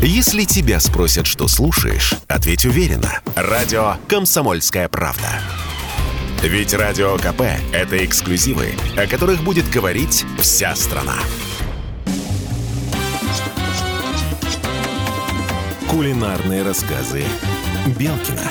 Если тебя спросят, что слушаешь, ответь уверенно. Радио «Комсомольская правда». Ведь Радио КП – это эксклюзивы, о которых будет говорить вся страна. Кулинарные рассказы Белкина.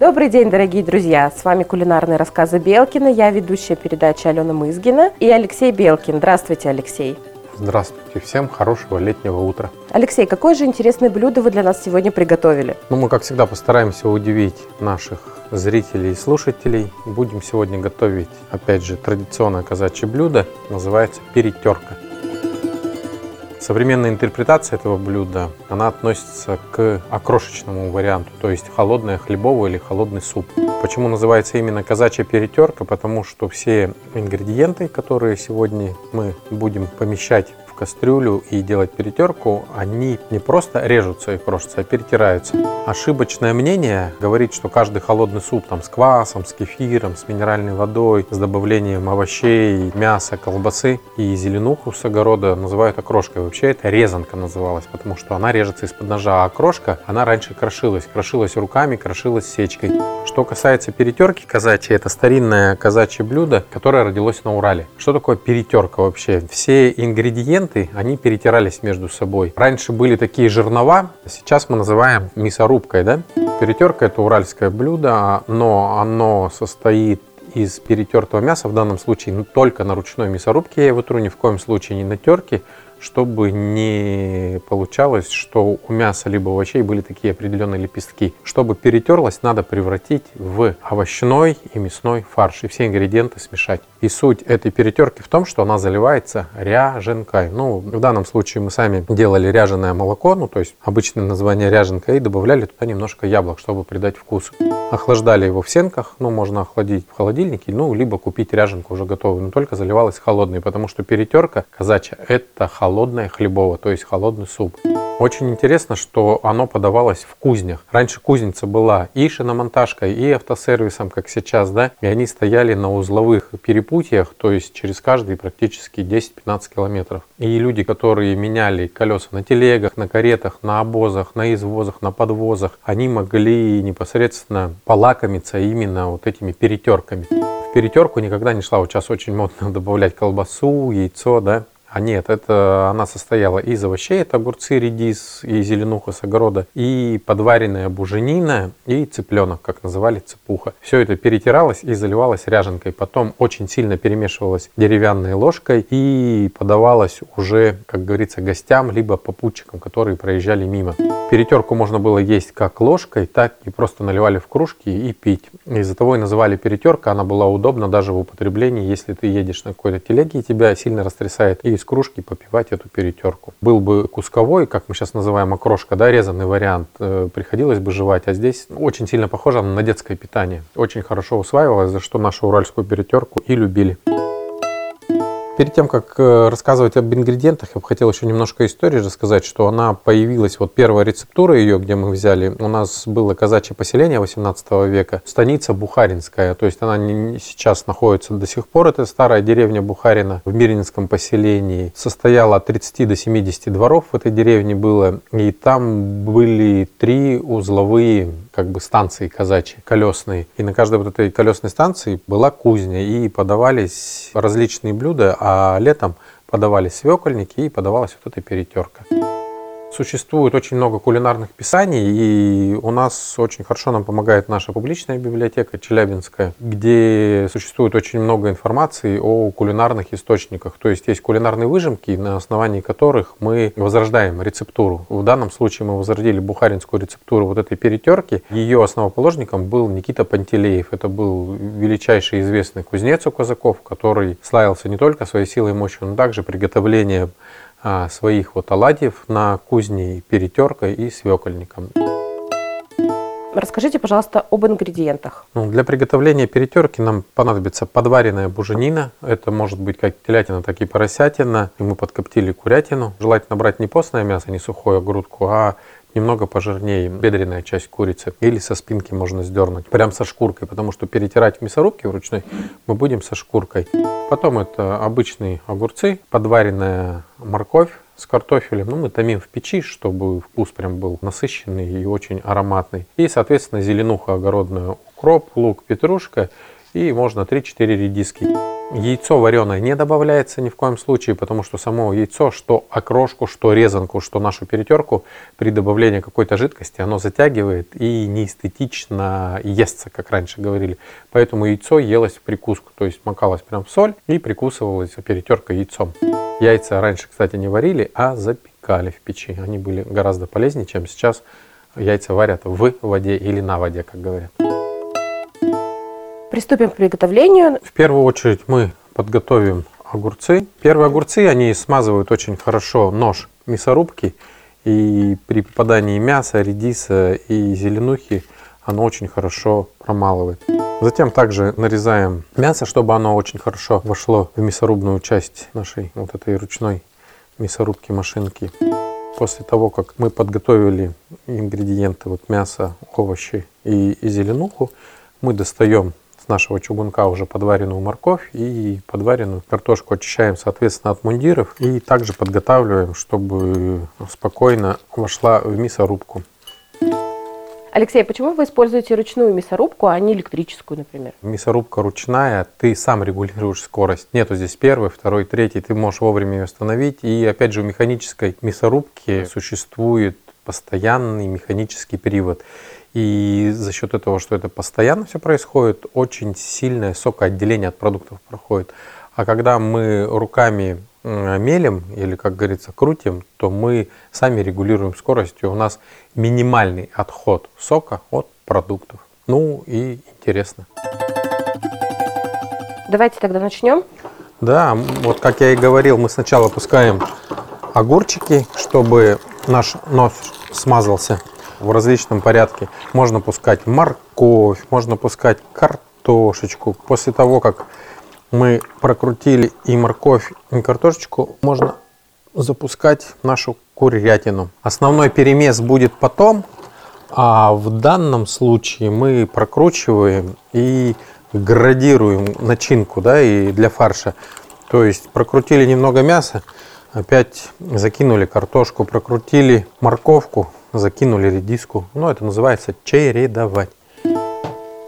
Добрый день, дорогие друзья! С вами кулинарные рассказы Белкина. Я ведущая передачи Алена Мызгина и Алексей Белкин. Здравствуйте, Алексей. Здравствуйте всем, хорошего летнего утра. Алексей, какое же интересное блюдо вы для нас сегодня приготовили? Ну, мы, как всегда, постараемся удивить наших зрителей и слушателей. Будем сегодня готовить, опять же, традиционное казачье блюдо, называется перетерка. Современная интерпретация этого блюда, она относится к окрошечному варианту, то есть холодное хлебовое или холодный суп. Почему называется именно казачья перетерка? Потому что все ингредиенты, которые сегодня мы будем помещать кастрюлю и делать перетерку, они не просто режутся и крошатся, а перетираются. Ошибочное мнение говорит, что каждый холодный суп там с квасом, с кефиром, с минеральной водой, с добавлением овощей, мяса, колбасы и зеленуху с огорода называют окрошкой. Вообще это резанка называлась, потому что она режется из-под ножа, а окрошка, она раньше крошилась. Крошилась руками, крошилась сечкой. Что касается перетерки казачьей, это старинное казачье блюдо, которое родилось на Урале. Что такое перетерка вообще? Все ингредиенты ингредиенты, они перетирались между собой. Раньше были такие жернова, сейчас мы называем мясорубкой, да? Перетерка это уральское блюдо, но оно состоит из перетертого мяса, в данном случае только на ручной мясорубке я его тру, ни в коем случае не на терке, чтобы не получалось, что у мяса либо овощей были такие определенные лепестки. Чтобы перетерлось, надо превратить в овощной и мясной фарш и все ингредиенты смешать. И суть этой перетерки в том, что она заливается ряженкой. Ну, в данном случае мы сами делали ряженое молоко, ну, то есть обычное название ряженка, и добавляли туда немножко яблок, чтобы придать вкус. Охлаждали его в сенках, ну, можно охладить в холодильнике, ну, либо купить ряженку уже готовую, но только заливалась холодной, потому что перетерка казачья – это холодная холодное хлебово, то есть холодный суп. Очень интересно, что оно подавалось в кузнях. Раньше кузница была и шиномонтажкой, и автосервисом, как сейчас, да, и они стояли на узловых перепутьях, то есть через каждые практически 10-15 километров. И люди, которые меняли колеса на телегах, на каретах, на обозах, на извозах, на подвозах, они могли непосредственно полакомиться именно вот этими перетерками. В перетерку никогда не шла, вот сейчас очень модно добавлять колбасу, яйцо, да, а нет, это она состояла из овощей, это огурцы, редис и зеленуха с огорода, и подваренная буженина, и цыпленок, как называли цепуха. Все это перетиралось и заливалось ряженкой. Потом очень сильно перемешивалось деревянной ложкой и подавалось уже, как говорится, гостям, либо попутчикам, которые проезжали мимо. Перетерку можно было есть как ложкой, так и просто наливали в кружки и пить. Из-за того и называли перетерка, она была удобна даже в употреблении, если ты едешь на какой-то телеге и тебя сильно растрясает, и кружки попивать эту перетерку. Был бы кусковой, как мы сейчас называем окрошка, да, резанный вариант, э, приходилось бы жевать, а здесь очень сильно похоже на детское питание. Очень хорошо усваивалось, за что нашу уральскую перетерку и любили. Перед тем, как э, рассказывать об ингредиентах, я бы хотел еще немножко истории рассказать, что она появилась, вот первая рецептура ее, где мы взяли, у нас было казачье поселение 18 века, станица Бухаринская, то есть она не, сейчас находится до сих пор, это старая деревня Бухарина в Мирнинском поселении, состояла от 30 до 70 дворов в этой деревне было, и там были три узловые как бы станции казачьи, колесные. И на каждой вот этой колесной станции была кузня, и подавались различные блюда, а летом подавались свекольники и подавалась вот эта перетерка. Существует очень много кулинарных писаний, и у нас очень хорошо нам помогает наша публичная библиотека Челябинская, где существует очень много информации о кулинарных источниках. То есть есть кулинарные выжимки, на основании которых мы возрождаем рецептуру. В данном случае мы возродили бухаринскую рецептуру вот этой перетерки. Ее основоположником был Никита Пантелеев. Это был величайший известный кузнец у казаков, который славился не только своей силой и мощью, но также приготовлением своих вот оладьев на кузне перетеркой и свекольником. Расскажите, пожалуйста, об ингредиентах. Ну, для приготовления перетерки нам понадобится подваренная буженина. Это может быть как телятина, так и поросятина. И мы подкоптили курятину. Желательно брать не постное мясо, не сухую грудку, а немного пожирнее бедренная часть курицы. Или со спинки можно сдернуть, прям со шкуркой, потому что перетирать в мясорубке вручной мы будем со шкуркой. Потом это обычные огурцы, подваренная морковь, с картофелем. Ну, мы томим в печи, чтобы вкус прям был насыщенный и очень ароматный. И, соответственно, зеленуха огородная, укроп, лук, петрушка и можно 3-4 редиски. Яйцо вареное не добавляется ни в коем случае, потому что само яйцо, что окрошку, что резанку, что нашу перетерку, при добавлении какой-то жидкости, оно затягивает и неэстетично естся, как раньше говорили. Поэтому яйцо елось в прикуску, то есть макалось прям в соль и прикусывалась перетерка яйцом. Яйца раньше, кстати, не варили, а запекали в печи. Они были гораздо полезнее, чем сейчас яйца варят в воде или на воде, как говорят. Приступим к приготовлению. В первую очередь мы подготовим огурцы. Первые огурцы, они смазывают очень хорошо нож мясорубки. И при попадании мяса, редиса и зеленухи оно очень хорошо промалывает. Затем также нарезаем мясо, чтобы оно очень хорошо вошло в мясорубную часть нашей вот этой ручной мясорубки машинки. После того, как мы подготовили ингредиенты, вот мясо, овощи и, и зеленуху, мы достаем нашего чугунка уже подваренную морковь и подваренную картошку очищаем, соответственно, от мундиров. И также подготавливаем, чтобы спокойно вошла в мясорубку. Алексей, почему вы используете ручную мясорубку, а не электрическую, например? Мясорубка ручная, ты сам регулируешь скорость. Нету здесь первый, второй, третий, ты можешь вовремя ее остановить. И опять же у механической мясорубки существует постоянный механический привод. И за счет этого, что это постоянно все происходит, очень сильное сокоотделение от продуктов проходит. А когда мы руками мелем или, как говорится, крутим, то мы сами регулируем скорость, и у нас минимальный отход сока от продуктов. Ну и интересно. Давайте тогда начнем. Да, вот как я и говорил, мы сначала пускаем огурчики, чтобы наш нос смазался в различном порядке. Можно пускать морковь, можно пускать картошечку. После того, как мы прокрутили и морковь, и картошечку, можно запускать нашу курятину. Основной перемес будет потом, а в данном случае мы прокручиваем и градируем начинку да, и для фарша. То есть прокрутили немного мяса, опять закинули картошку, прокрутили морковку, закинули редиску. Ну, это называется чередовать.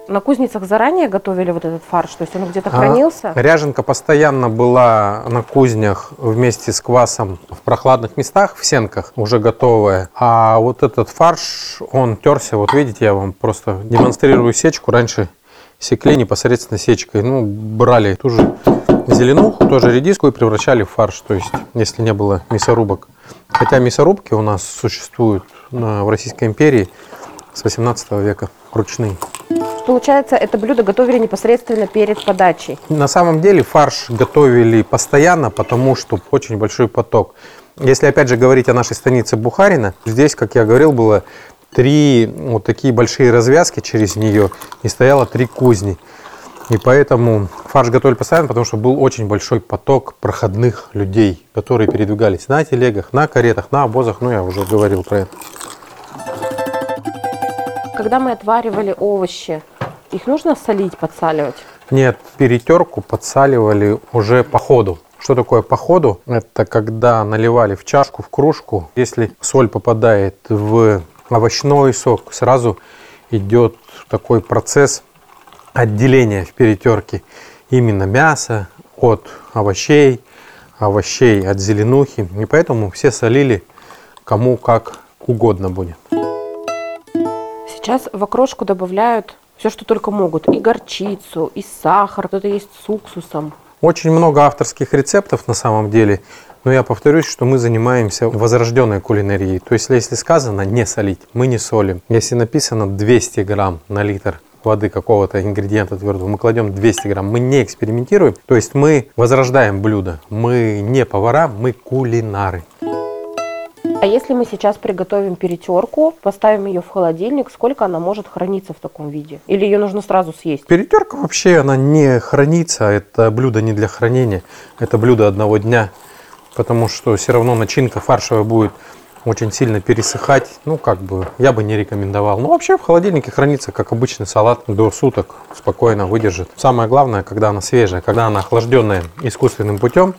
На кузницах заранее готовили вот этот фарш, то есть он где-то хранился? А, ряженка постоянно была на кузнях вместе с квасом в прохладных местах, в сенках, уже готовая. А вот этот фарш, он терся, вот видите, я вам просто демонстрирую сечку. Раньше секли непосредственно сечкой, ну, брали ту же зеленуху, тоже редиску и превращали в фарш, то есть, если не было мясорубок. Хотя мясорубки у нас существуют в Российской империи с 18 века, ручные. Получается, это блюдо готовили непосредственно перед подачей? На самом деле фарш готовили постоянно, потому что очень большой поток. Если опять же говорить о нашей станице Бухарина, здесь, как я говорил, было три вот такие большие развязки через нее и стояло три кузни. И поэтому фарш готовили постоянно, потому что был очень большой поток проходных людей, которые передвигались на телегах, на каретах, на обозах. Ну, я уже говорил про это. Когда мы отваривали овощи, их нужно солить, подсаливать? Нет, перетерку подсаливали уже по ходу. Что такое по ходу? Это когда наливали в чашку, в кружку. Если соль попадает в овощной сок, сразу идет такой процесс отделения в перетерке именно мяса от овощей, овощей от зеленухи. И поэтому все солили кому как угодно будет. Сейчас в окрошку добавляют все, что только могут. И горчицу, и сахар, кто-то есть с уксусом. Очень много авторских рецептов на самом деле. Но я повторюсь, что мы занимаемся возрожденной кулинарией. То есть, если сказано не солить, мы не солим. Если написано 200 грамм на литр воды какого-то ингредиента твердого, мы кладем 200 грамм, мы не экспериментируем, то есть мы возрождаем блюдо, мы не повара, мы кулинары. А если мы сейчас приготовим перетерку, поставим ее в холодильник, сколько она может храниться в таком виде? Или ее нужно сразу съесть? Перетерка вообще, она не хранится, это блюдо не для хранения, это блюдо одного дня, потому что все равно начинка фаршевая будет очень сильно пересыхать, ну, как бы, я бы не рекомендовал. Но вообще в холодильнике хранится, как обычный салат, до суток спокойно выдержит. Самое главное, когда она свежая, когда она охлажденная искусственным путем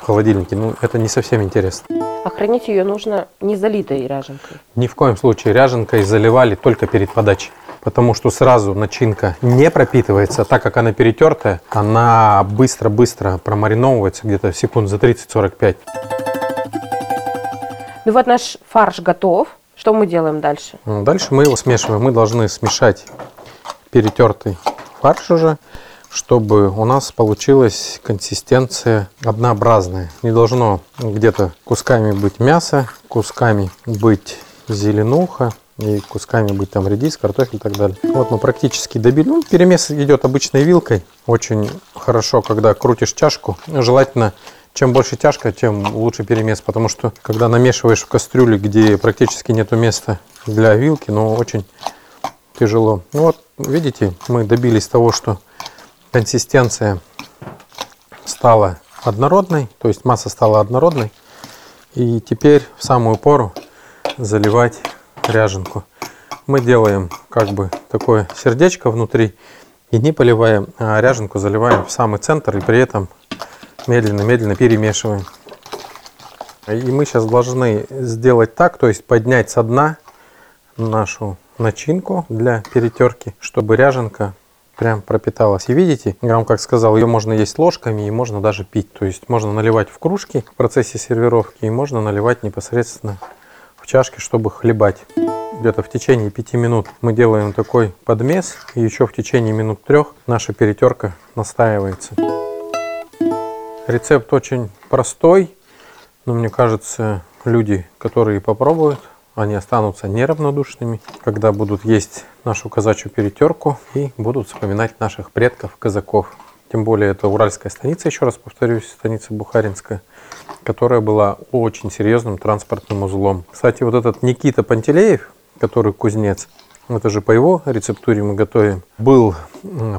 в холодильнике, ну, это не совсем интересно. А хранить ее нужно не залитой ряженкой? Ни в коем случае ряженкой заливали только перед подачей. Потому что сразу начинка не пропитывается, так как она перетертая, она быстро-быстро промариновывается где-то секунд за 30-45. Ну вот наш фарш готов. Что мы делаем дальше? Ну, дальше мы его смешиваем. Мы должны смешать перетертый фарш уже, чтобы у нас получилась консистенция однообразная. Не должно где-то кусками быть мясо, кусками быть зеленуха, и кусками быть там редис, картофель и так далее. Вот мы практически добили. Ну, перемес идет обычной вилкой. Очень хорошо, когда крутишь чашку. Желательно чем больше тяжко, тем лучше перемес, потому что когда намешиваешь в кастрюле, где практически нету места для вилки, ну очень тяжело. Ну вот, видите, мы добились того, что консистенция стала однородной, то есть масса стала однородной. И теперь в самую пору заливать ряженку. Мы делаем как бы такое сердечко внутри и не поливаем, а ряженку заливаем в самый центр и при этом медленно-медленно перемешиваем. И мы сейчас должны сделать так, то есть поднять со дна нашу начинку для перетерки, чтобы ряженка прям пропиталась. И видите, я вам как сказал, ее можно есть ложками и можно даже пить. То есть можно наливать в кружки в процессе сервировки и можно наливать непосредственно в чашки, чтобы хлебать. Где-то в течение 5 минут мы делаем такой подмес и еще в течение минут трех наша перетерка настаивается. Рецепт очень простой, но мне кажется, люди, которые попробуют, они останутся неравнодушными, когда будут есть нашу казачью перетерку и будут вспоминать наших предков, казаков. Тем более это уральская станица, еще раз повторюсь, станица Бухаринская, которая была очень серьезным транспортным узлом. Кстати, вот этот Никита Пантелеев, который кузнец, это же по его рецептуре мы готовим, был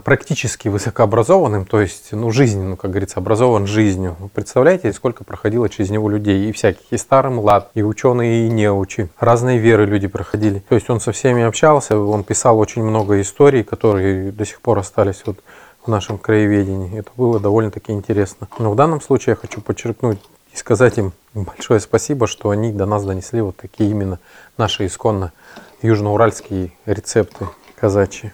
практически высокообразованным, то есть, ну, жизненно, ну, как говорится, образован жизнью. Вы представляете, сколько проходило через него людей, и всяких, и старый млад, и ученые, и неучи. Разные веры люди проходили. То есть он со всеми общался, он писал очень много историй, которые до сих пор остались вот в нашем краеведении. Это было довольно-таки интересно. Но в данном случае я хочу подчеркнуть и сказать им большое спасибо, что они до нас донесли вот такие именно наши исконно южноуральские рецепты казачьи.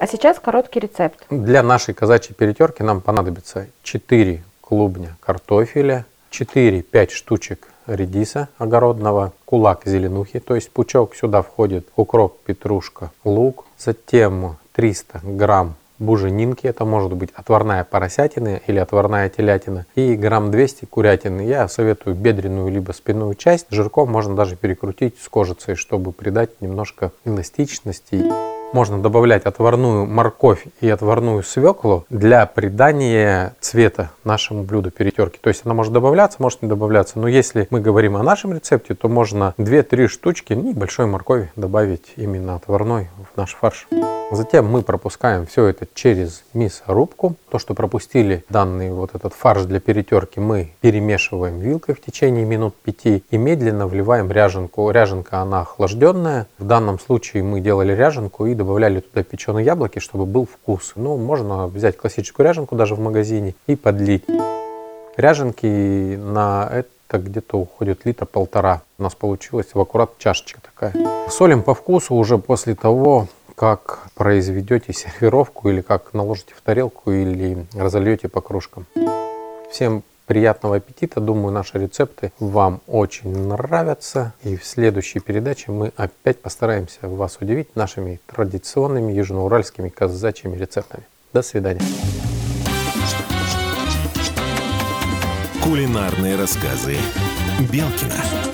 А сейчас короткий рецепт. Для нашей казачьей перетерки нам понадобится 4 клубня картофеля, 4-5 штучек редиса огородного, кулак зеленухи, то есть пучок. Сюда входит укроп, петрушка, лук. Затем 300 грамм буженинки, это может быть отварная поросятина или отварная телятина, и грамм 200 курятины. Я советую бедренную либо спинную часть. Жирком можно даже перекрутить с кожицей, чтобы придать немножко эластичности. Можно добавлять отварную морковь и отварную свеклу для придания цвета нашему блюду перетерки. То есть она может добавляться, может не добавляться. Но если мы говорим о нашем рецепте, то можно 2-3 штучки небольшой моркови добавить именно отварной в наш фарш. Затем мы пропускаем все это через мясорубку. То, что пропустили данный вот этот фарш для перетерки, мы перемешиваем вилкой в течение минут 5 и медленно вливаем ряженку. Ряженка она охлажденная. В данном случае мы делали ряженку и добавляли туда печеные яблоки, чтобы был вкус. Ну, можно взять классическую ряженку даже в магазине и подлить. Ряженки на это где-то уходит литр полтора. У нас получилась в аккурат чашечка такая. Солим по вкусу уже после того, как произведете сервировку или как наложите в тарелку или разольете по кружкам. Всем приятного аппетита. Думаю, наши рецепты вам очень нравятся. И в следующей передаче мы опять постараемся вас удивить нашими традиционными южноуральскими казачьими рецептами. До свидания. Кулинарные рассказы Белкина.